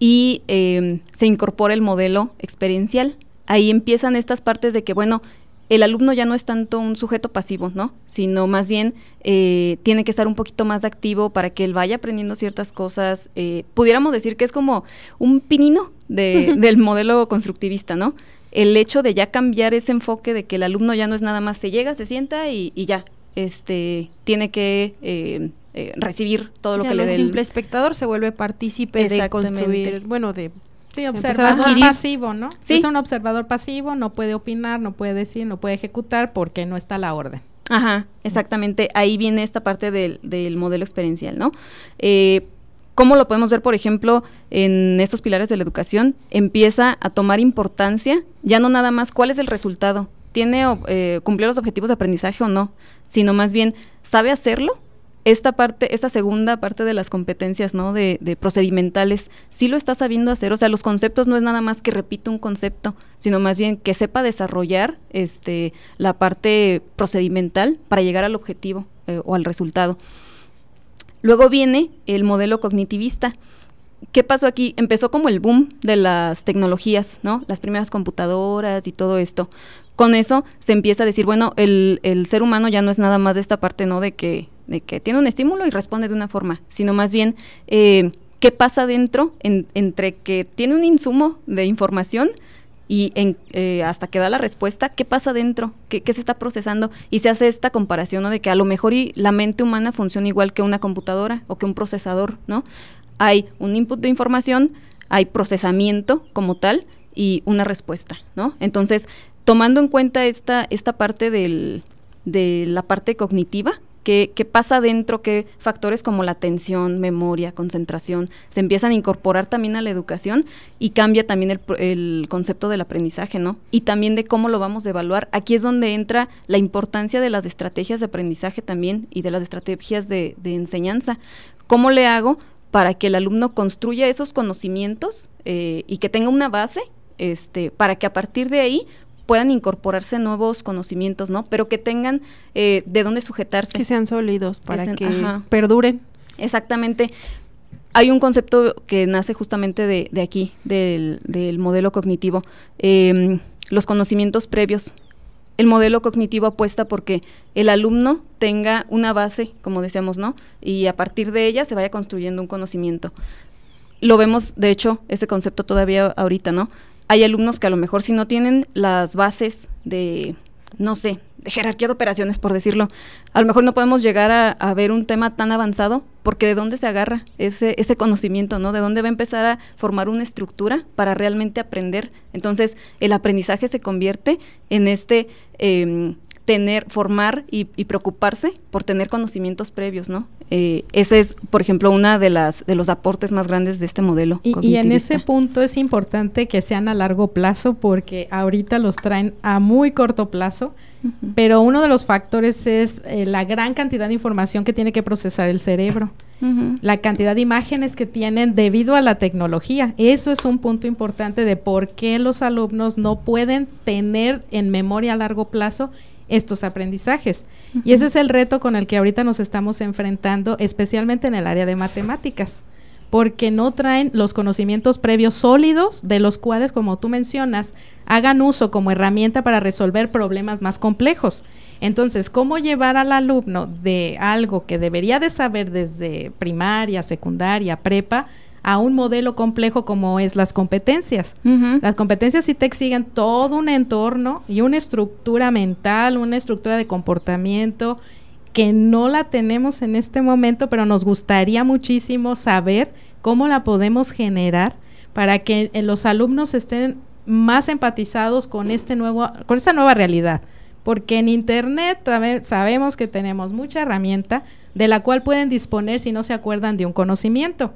Y em, se incorpora el modelo experiencial. Ahí empiezan estas partes de que, bueno, el alumno ya no es tanto un sujeto pasivo, ¿no? Sino más bien eh, tiene que estar un poquito más activo para que él vaya aprendiendo ciertas cosas. Eh, pudiéramos decir que es como un pinino del modelo constructivista, ¿no? El hecho de ya cambiar ese enfoque de que el alumno ya no es nada más se llega, se sienta y, ya, este, tiene que eh, recibir todo lo que le dé. El simple espectador se vuelve partícipe de construir, bueno, de Sí, observador pasivo, ¿no? ¿Sí? Es un observador pasivo, no puede opinar, no puede decir, no puede ejecutar porque no está la orden. Ajá, exactamente. Ahí viene esta parte del, del modelo experiencial, ¿no? Eh, ¿Cómo lo podemos ver, por ejemplo, en estos pilares de la educación? Empieza a tomar importancia, ya no nada más cuál es el resultado, tiene eh, cumplió los objetivos de aprendizaje o no, sino más bien sabe hacerlo esta parte, esta segunda parte de las competencias, ¿no? De, procedimentales, sí lo está sabiendo hacer, o sea, los conceptos no es nada más que repita un concepto, sino más bien que sepa desarrollar este, la parte procedimental para llegar al objetivo eh, o al resultado. Luego viene el modelo cognitivista. ¿Qué pasó aquí? Empezó como el boom de las tecnologías, ¿no? Las primeras computadoras y todo esto. Con eso se empieza a decir, bueno, el, el ser humano ya no es nada más de esta parte, ¿no? De que de que tiene un estímulo y responde de una forma, sino más bien eh, qué pasa dentro entre que tiene un insumo de información y eh, hasta que da la respuesta, ¿qué pasa dentro? ¿Qué, se está procesando? Y se hace esta comparación de que a lo mejor la mente humana funciona igual que una computadora o que un procesador, ¿no? Hay un input de información, hay procesamiento como tal y una respuesta, ¿no? Entonces, tomando en cuenta esta, esta parte del, de la parte cognitiva, qué, pasa dentro, qué factores como la atención, memoria, concentración se empiezan a incorporar también a la educación y cambia también el, concepto del aprendizaje, ¿no? Y también de cómo lo vamos a evaluar. Aquí es donde entra la importancia de las estrategias de aprendizaje también y de las estrategias de, enseñanza. ¿Cómo le hago para que el alumno construya esos conocimientos eh, y que tenga una base este, para que a partir de ahí puedan incorporarse nuevos conocimientos, ¿no? Pero que tengan eh, de dónde sujetarse. Que sean sólidos para que, perduren. Exactamente. Hay un concepto que nace justamente de, aquí, del, modelo cognitivo, em, los conocimientos previos. El modelo cognitivo apuesta porque el alumno tenga una base, como decíamos, ¿no? Y a partir de ella se vaya construyendo un conocimiento. Lo vemos, de hecho, ese concepto todavía ahorita, ¿no? Hay alumnos que a lo mejor si no tienen las bases de, no sé, de jerarquía de operaciones, por decirlo, a lo mejor no podemos llegar a, ver un tema tan avanzado, porque de dónde se agarra ese, ese conocimiento, ¿no? De dónde va a empezar a formar una estructura para realmente aprender. Entonces, el aprendizaje se convierte en este... Eh, tener, formar y, preocuparse por tener conocimientos previos, ¿no? Eh, ese es, por ejemplo, una de las de los aportes más grandes de este modelo. Y, y, en ese punto es importante que sean a largo plazo porque ahorita los traen a muy corto plazo, pero uno de los factores es eh, la gran cantidad de información que tiene que procesar el cerebro. La cantidad de imágenes que tienen debido a la tecnología. Eso es un punto importante de por qué los alumnos no pueden tener en memoria a largo plazo estos aprendizajes. Y ese es el reto con el que ahorita nos estamos enfrentando, especialmente en el área de matemáticas, porque no traen los conocimientos previos sólidos de los cuales, como tú mencionas, hagan uso como herramienta para resolver problemas más complejos. Entonces, ¿cómo llevar al alumno de algo que debería de saber desde primaria, secundaria, prepa, a un modelo complejo como es las competencias. Las competencias sí te exigen todo un entorno y una estructura mental, una estructura de comportamiento que no la tenemos en este momento, pero nos gustaría muchísimo saber cómo la podemos generar para que eh, los alumnos estén más empatizados con este nuevo con esta nueva realidad, porque en internet sabemos que tenemos mucha herramienta, de la cual pueden disponer si no se acuerdan de un conocimiento.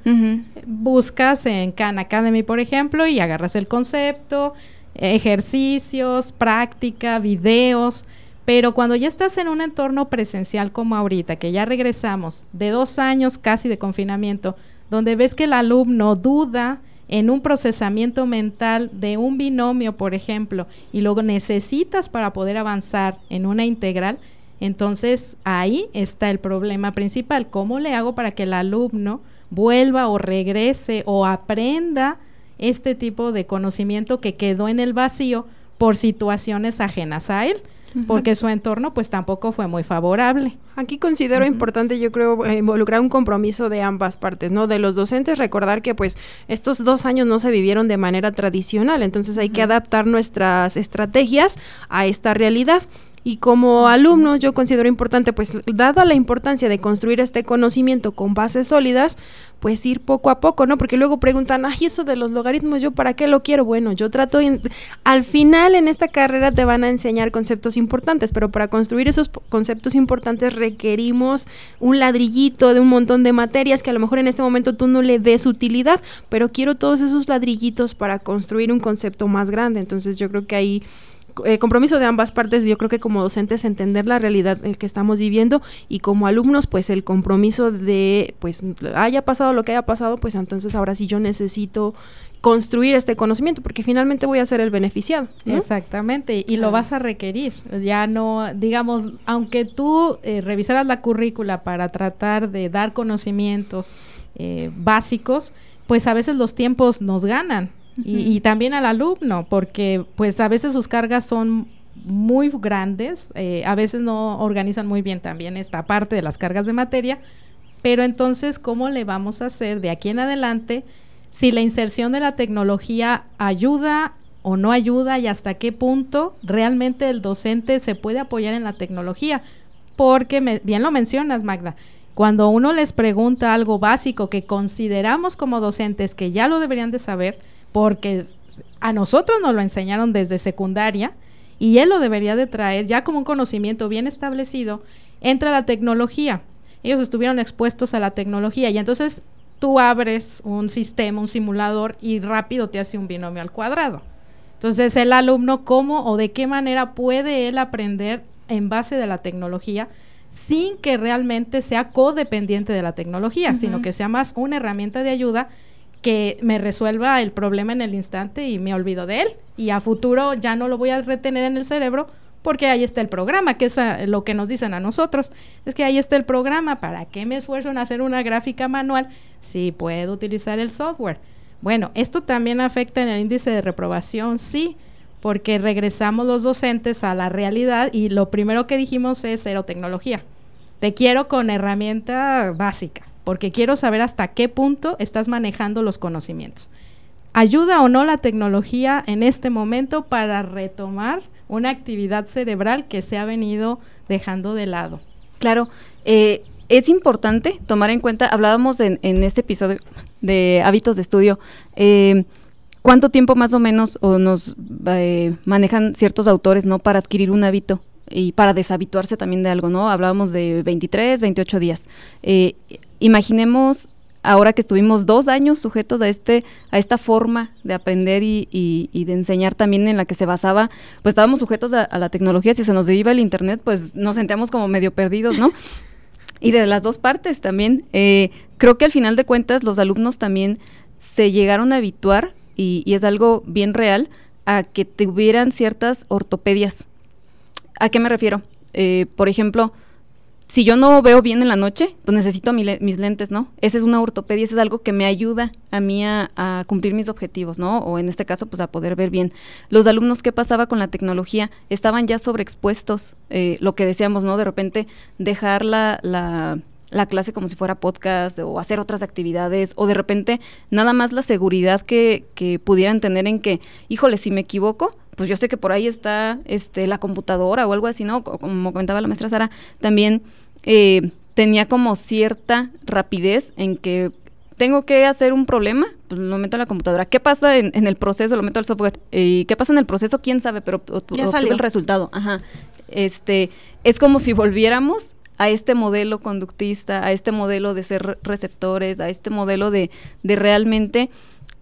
Buscas en Khan Academy, por ejemplo, y agarras el concepto, ejercicios, práctica, videos, pero cuando ya estás en un entorno presencial como ahorita, que ya regresamos de dos años casi de confinamiento, donde ves que el alumno duda, en un procesamiento mental de un binomio, por ejemplo, y luego necesitas para poder avanzar en una integral, entonces ahí está el problema principal. ¿Cómo le hago para que el alumno vuelva o regrese o aprenda este tipo de conocimiento que quedó en el vacío por situaciones ajenas a él? porque su entorno pues tampoco fue muy favorable. Aquí considero importante, yo creo, eh, involucrar un compromiso de ambas partes, ¿no? De los docentes, recordar que pues estos dos años no se vivieron de manera tradicional, entonces hay que adaptar nuestras estrategias a esta realidad. Y como alumnos yo considero importante, pues dada la importancia de construir este conocimiento con bases sólidas, pues ir poco a poco, ¿no? Porque luego preguntan, ay, eso de los logaritmos, ¿yo para qué lo quiero? Bueno, yo trato, al final en esta carrera te van a enseñar conceptos importantes, pero para construir esos conceptos importantes requerimos un ladrillito de un montón de materias que a lo mejor en este momento tú no le ves utilidad, pero quiero todos esos ladrillitos para construir un concepto más grande. Entonces yo creo que ahí eh, compromiso de ambas partes, yo creo que como docentes entender la realidad en que estamos viviendo y como alumnos pues el compromiso de pues haya pasado lo que haya pasado, pues entonces ahora sí yo necesito construir este conocimiento porque finalmente voy a ser el beneficiado. Exactamente, y lo vas a requerir. Ya no, digamos, aunque tú eh, revisaras la currícula para tratar de dar conocimientos eh, básicos, pues a veces los tiempos nos ganan y, también al alumno, porque pues a veces sus cargas son muy grandes, eh, a veces no organizan muy bien también esta parte de las cargas de materia, pero entonces, ¿cómo le vamos a hacer de aquí en adelante si la inserción de la tecnología ayuda o no ayuda y hasta qué punto realmente el docente se puede apoyar en la tecnología? Porque bien lo mencionas, Magda, cuando uno les pregunta algo básico que consideramos como docentes que ya lo deberían de saber, porque a nosotros nos lo enseñaron desde secundaria y él lo debería de traer ya como un conocimiento bien establecido, entra la tecnología. Ellos estuvieron expuestos a la tecnología y entonces tú abres un sistema, un simulador y rápido te hace un binomio al cuadrado. Entonces el alumno cómo o de qué manera puede él aprender en base de la tecnología sin que realmente sea codependiente de la tecnología, sino que sea más una herramienta de ayuda que me resuelva el problema en el instante y me olvido de él. Y a futuro ya no lo voy a retener en el cerebro porque ahí está el programa, que es lo que nos dicen a nosotros. Es que ahí está el programa, ¿para qué me esfuerzo en hacer una gráfica manual si puedo utilizar el software? Bueno, esto también afecta en el índice de reprobación, sí, porque regresamos los docentes a la realidad y lo primero que dijimos es cero tecnología. Te quiero con herramienta básica porque quiero saber hasta qué punto estás manejando los conocimientos. ¿Ayuda o no la tecnología en este momento para retomar una actividad cerebral que se ha venido dejando de lado? Claro, eh, es importante tomar en cuenta, hablábamos en, este episodio de hábitos de estudio, eh, cuánto tiempo más o menos o nos eh, manejan ciertos autores no para adquirir un hábito y para deshabituarse también de algo, ¿no? Hablábamos de 23, 28 días. Imaginemos ahora que estuvimos dos años sujetos a este a esta forma de aprender y, de enseñar también en la que se basaba pues estábamos sujetos a, la tecnología si se nos iba el internet pues nos sentíamos como medio perdidos no y de las dos partes también eh, creo que al final de cuentas los alumnos también se llegaron a habituar y, y es algo bien real a que tuvieran ciertas ortopedias ¿A qué me refiero? Eh, por ejemplo, si yo no veo bien en la noche, pues necesito mis lentes, ¿no? Esa es una ortopedia, eso es algo que me ayuda a mí a, cumplir mis objetivos, ¿no? O en este caso, pues a poder ver bien. Los alumnos, ¿qué pasaba con la tecnología? Estaban ya sobreexpuestos, eh, lo que decíamos, ¿no? De repente dejar la, la, la clase como si fuera podcast o hacer otras actividades o de repente nada más la seguridad que, que pudieran tener en que, híjole, si me equivoco, pues yo sé que por ahí está este, la computadora o algo así, ¿no? Como comentaba la maestra Sara, también eh, tenía como cierta rapidez en que tengo que hacer un problema, pues lo meto en la computadora. ¿Qué pasa en, el proceso? Lo meto al software. ¿Y qué pasa en el proceso? ¿Quién sabe? Pero salió el resultado. Ajá. Este, es como si volviéramos a este modelo conductista, a este modelo de ser receptores, a este modelo de, de realmente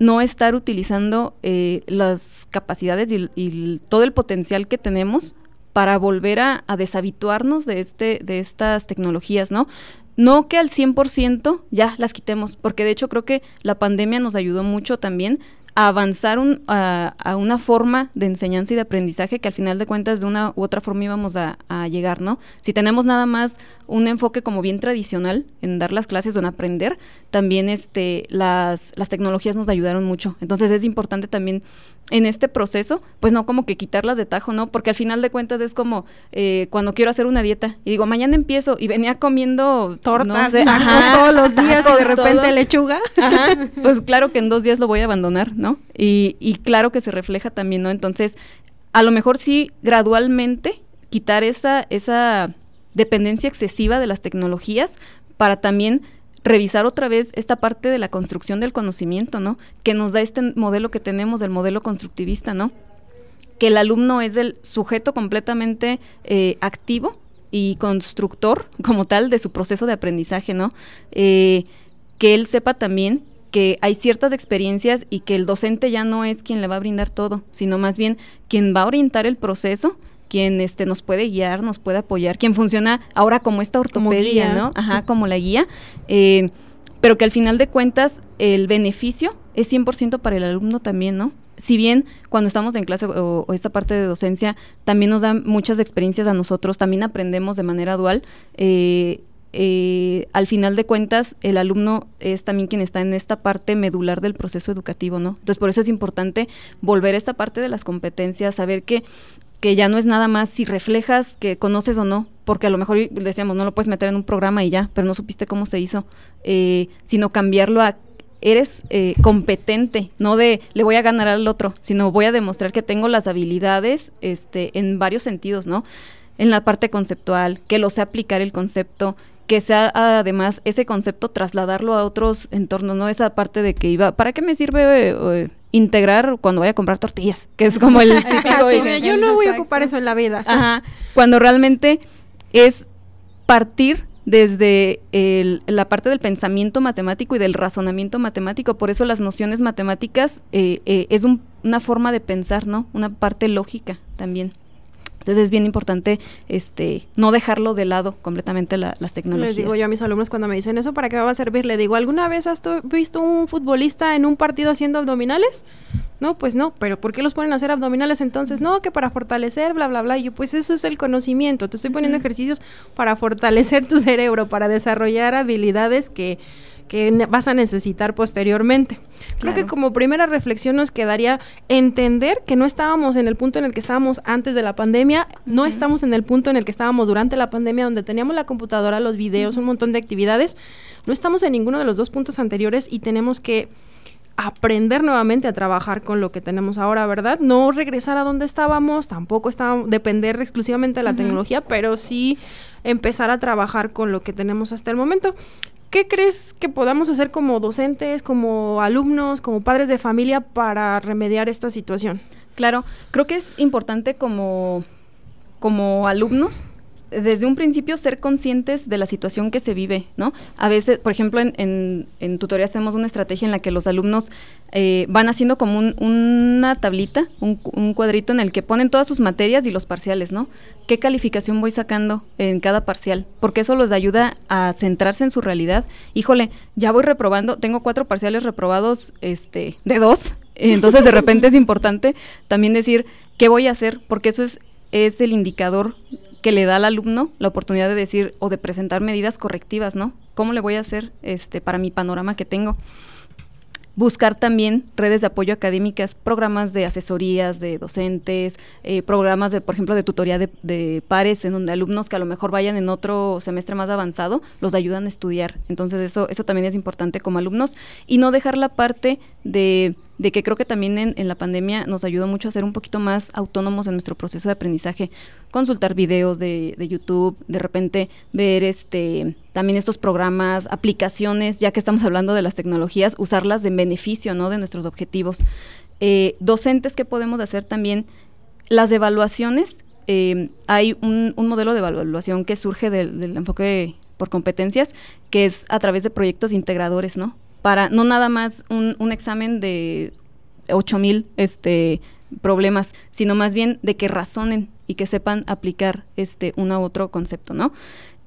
no estar utilizando eh, las capacidades y, todo el potencial que tenemos para volver a, deshabituarnos de este de estas tecnologías, ¿no? no que al 100% ya las quitemos, porque de hecho creo que la pandemia nos ayudó mucho también a avanzar a, una forma de enseñanza y de aprendizaje que al final de cuentas de una u otra forma íbamos a, a, llegar, ¿no? Si tenemos nada más un enfoque como bien tradicional en dar las clases o en aprender, también este, las, las tecnologías nos ayudaron mucho. Entonces es importante también en este proceso, pues no como que quitarlas de tajo, ¿no? Porque al final de cuentas es como eh, cuando quiero hacer una dieta y digo, mañana empiezo y venía comiendo tortas todos los días y de repente lechuga. pues claro que en dos días lo voy a abandonar, ¿no? Y, y claro que se refleja también, ¿no? Entonces, a lo mejor sí gradualmente quitar esa, esa dependencia excesiva de las tecnologías para también revisar otra vez esta parte de la construcción del conocimiento, ¿no? Que nos da este modelo que tenemos, del modelo constructivista, ¿no? Que el alumno es el sujeto completamente eh, activo y constructor como tal de su proceso de aprendizaje, ¿no? Eh, que él sepa también que hay ciertas experiencias y que el docente ya no es quien le va a brindar todo, sino más bien quien va a orientar el proceso quien este, nos puede guiar, nos puede apoyar, quien funciona ahora como esta ortopedia, ¿no? Ajá, como la guía, eh, pero que al final de cuentas el beneficio es 100% para el alumno también, ¿no? Si bien cuando estamos en clase o, esta parte de docencia también nos dan muchas experiencias a nosotros, también aprendemos de manera dual, eh, eh, al final de cuentas, el alumno es también quien está en esta parte medular del proceso educativo, ¿no? Entonces, por eso es importante volver a esta parte de las competencias, saber que que ya no es nada más si reflejas que conoces o no, porque a lo mejor decíamos, no lo puedes meter en un programa y ya, pero no supiste cómo se hizo, eh, sino cambiarlo a eres eh, competente, no de le voy a ganar al otro, sino voy a demostrar que tengo las habilidades este, en varios sentidos, ¿no? En la parte conceptual, que lo sé aplicar el concepto, que sea además ese concepto trasladarlo a otros entornos, ¿no? Esa parte de que iba, ¿para qué me sirve eh, integrar cuando vaya a comprar tortillas? Que es como el Yo no voy a ocupar eso en la vida. Ajá, cuando realmente es partir desde la parte del pensamiento matemático y del razonamiento matemático. Por eso las nociones matemáticas eh, eh, es una forma de pensar, ¿no? Una parte lógica también. Entonces es bien importante este no dejarlo de lado completamente las tecnologías. Les digo yo a mis alumnos cuando me dicen eso, ¿para qué me va a servir? Le digo, ¿alguna vez has visto un futbolista en un partido haciendo abdominales? No, pues no, pero ¿por qué los ponen a hacer abdominales entonces? No, que para fortalecer, bla, bla, bla. Y yo, pues eso es el conocimiento. Te estoy poniendo ejercicios para fortalecer tu cerebro, para desarrollar habilidades que que vas a necesitar posteriormente. Creo que como primera reflexión nos quedaría entender que no estábamos en el punto en el que estábamos antes de la pandemia, no estamos en el punto en el que estábamos durante la pandemia, donde teníamos la computadora, los videos, un montón de actividades. No estamos en ninguno de los dos puntos anteriores y tenemos que aprender nuevamente a trabajar con lo que tenemos ahora, ¿verdad? No regresar a donde estábamos, tampoco está, depender exclusivamente de la tecnología, pero sí empezar a trabajar con lo que tenemos hasta el momento. ¿Qué crees que podamos hacer como docentes, como alumnos, como padres de familia para remediar esta situación? Claro, creo que es importante como, como alumnos desde un principio ser conscientes de la situación que se vive, ¿no? A veces, por ejemplo, en, en, tutorías tenemos una estrategia en la que los alumnos eh, van haciendo como una tablita, un, cuadrito en el que ponen todas sus materias y los parciales, ¿no? ¿Qué calificación voy sacando en cada parcial? Porque eso los ayuda a centrarse en su realidad. Híjole, ya voy reprobando, tengo cuatro parciales reprobados este, de dos, entonces de repente es importante también decir qué voy a hacer, porque eso es, es el indicador que le da al alumno la oportunidad de decir o de presentar medidas correctivas, ¿no? ¿Cómo le voy a hacer este para mi panorama que tengo? buscar también redes de apoyo académicas, programas de asesorías de docentes, eh, programas de, por ejemplo, de tutoría de, pares, en donde alumnos que a lo mejor vayan en otro semestre más avanzado, los ayudan a estudiar. Entonces eso, eso también es importante como alumnos y no dejar la parte de, de que creo que también en, la pandemia nos ayudó mucho a ser un poquito más autónomos en nuestro proceso de aprendizaje, consultar videos de, de YouTube, de repente ver este también estos programas, aplicaciones, ya que estamos hablando de las tecnologías, usarlas en beneficio ¿no? de nuestros objetivos. Eh, docentes que podemos hacer también, las evaluaciones, eh, hay un, modelo de evaluación que surge del, enfoque por competencias, que es a través de proyectos integradores, ¿no? Para no nada más un, un examen de 8000 este, problemas, sino más bien de que razonen y que sepan aplicar este uno u otro concepto, ¿no?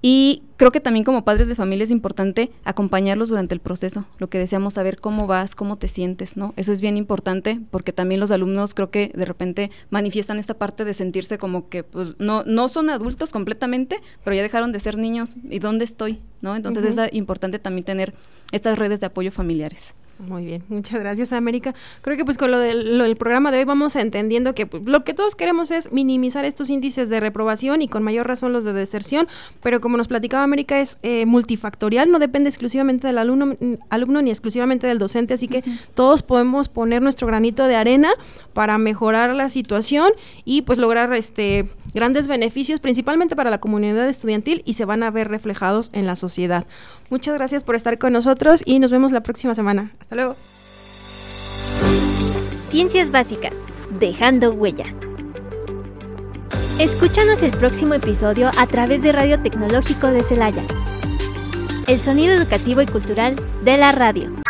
Y creo que también como padres de familia es importante acompañarlos durante el proceso, lo que deseamos saber cómo vas, cómo te sientes, ¿no? Eso es bien importante porque también los alumnos creo que de repente manifiestan esta parte de sentirse como que pues no, no son adultos completamente, pero ya dejaron de ser niños y dónde estoy, ¿no? Entonces es importante también tener estas redes de apoyo familiares. Muy bien, muchas gracias América. Creo que pues con lo del, programa de hoy vamos entendiendo que pues, lo que todos queremos es minimizar estos índices de reprobación y con mayor razón los de deserción, pero como nos platicaba América es eh, multifactorial, no depende exclusivamente del alumno, alumno ni exclusivamente del docente, así que todos podemos poner nuestro granito de arena para mejorar la situación y pues lograr este grandes beneficios principalmente para la comunidad estudiantil y se van a ver reflejados en la sociedad. Muchas gracias por estar con nosotros y nos vemos la próxima semana. Hasta luego. Ciencias básicas, dejando huella. Escúchanos el próximo episodio a través de Radio Tecnológico de Celaya. El sonido educativo y cultural de la radio.